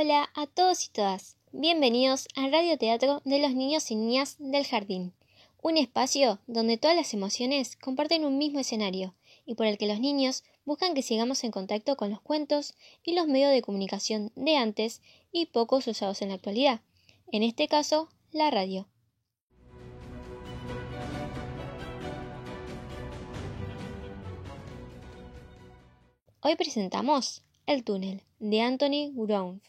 Hola a todos y todas. Bienvenidos al radioteatro de los niños y niñas del jardín. Un espacio donde todas las emociones comparten un mismo escenario y por el que los niños buscan que sigamos en contacto con los cuentos y los medios de comunicación de antes y pocos usados en la actualidad. En este caso, la radio. Hoy presentamos El túnel de Anthony Grounf.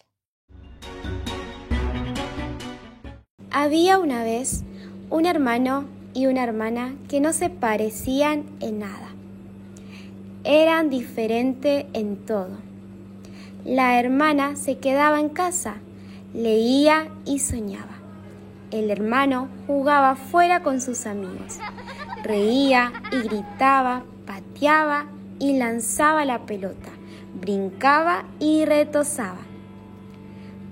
Había una vez un hermano y una hermana que no se parecían en nada. Eran diferentes en todo. La hermana se quedaba en casa, leía y soñaba. El hermano jugaba fuera con sus amigos. Reía y gritaba, pateaba y lanzaba la pelota, brincaba y retosaba.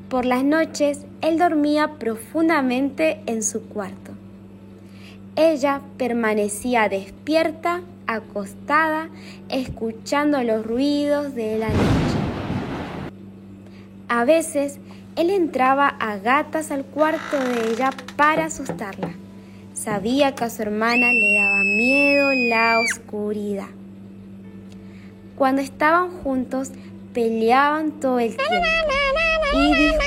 Por las noches él dormía profundamente en su cuarto. Ella permanecía despierta, acostada, escuchando los ruidos de la noche. A veces él entraba a gatas al cuarto de ella para asustarla. Sabía que a su hermana le daba miedo la oscuridad. Cuando estaban juntos, peleaban todo el tiempo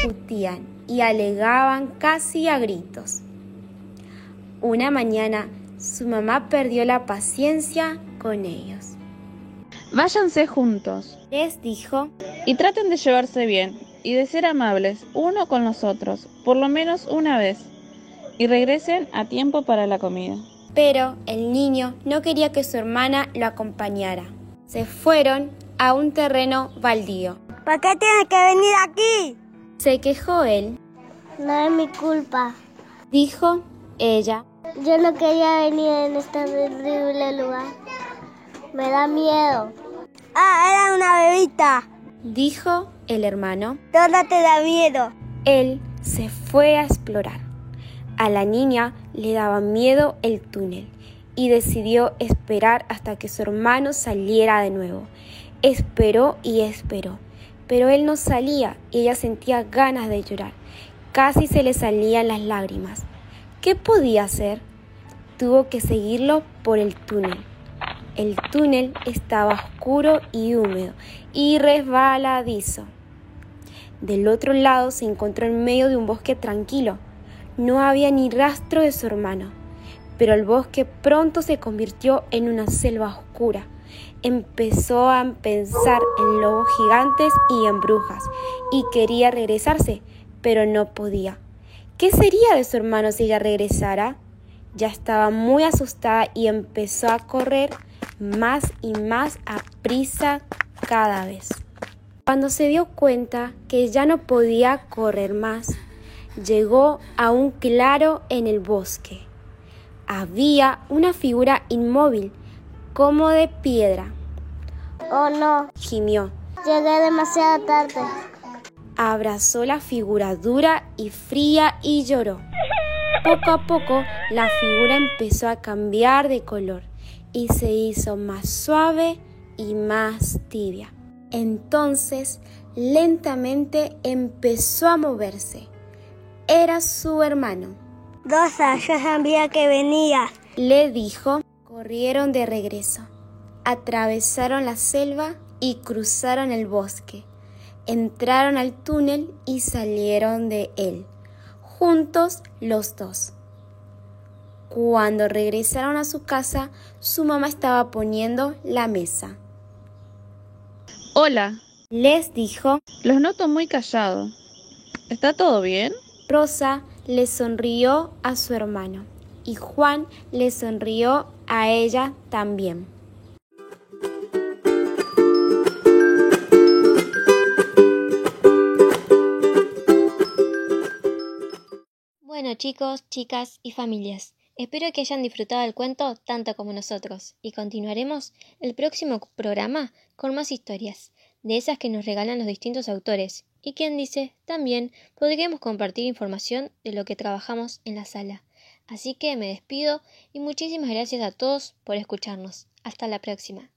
discutían y alegaban casi a gritos. Una mañana, su mamá perdió la paciencia con ellos. Váyanse juntos, les dijo, y traten de llevarse bien y de ser amables uno con los otros, por lo menos una vez, y regresen a tiempo para la comida. Pero el niño no quería que su hermana lo acompañara se fueron a un terreno baldío. ¿Por qué tienes que venir aquí? Se quejó él. No es mi culpa, dijo ella. Yo no quería venir en este terrible lugar. Me da miedo. Ah, era una bebita, dijo el hermano. ¿Dónde te da miedo? Él se fue a explorar. A la niña le daba miedo el túnel y decidió esperar hasta que su hermano saliera de nuevo. Esperó y esperó, pero él no salía y ella sentía ganas de llorar. Casi se le salían las lágrimas. ¿Qué podía hacer? Tuvo que seguirlo por el túnel. El túnel estaba oscuro y húmedo y resbaladizo. Del otro lado se encontró en medio de un bosque tranquilo. No había ni rastro de su hermano pero el bosque pronto se convirtió en una selva oscura. Empezó a pensar en lobos gigantes y en brujas, y quería regresarse, pero no podía. ¿Qué sería de su hermano si ella regresara? Ya estaba muy asustada y empezó a correr más y más a prisa cada vez. Cuando se dio cuenta que ya no podía correr más, llegó a un claro en el bosque había una figura inmóvil, como de piedra. Oh no, gimió. Llegué demasiado tarde. Abrazó la figura dura y fría y lloró. Poco a poco la figura empezó a cambiar de color y se hizo más suave y más tibia. Entonces lentamente empezó a moverse. Era su hermano. Rosa, yo sabía que venía. Le dijo. Corrieron de regreso. Atravesaron la selva y cruzaron el bosque. Entraron al túnel y salieron de él, juntos los dos. Cuando regresaron a su casa, su mamá estaba poniendo la mesa. Hola, les dijo. Los noto muy callados. ¿Está todo bien? Rosa le sonrió a su hermano y Juan le sonrió a ella también. Bueno chicos, chicas y familias, espero que hayan disfrutado del cuento tanto como nosotros y continuaremos el próximo programa con más historias, de esas que nos regalan los distintos autores y quien dice, también podríamos compartir información de lo que trabajamos en la sala. Así que me despido y muchísimas gracias a todos por escucharnos. Hasta la próxima.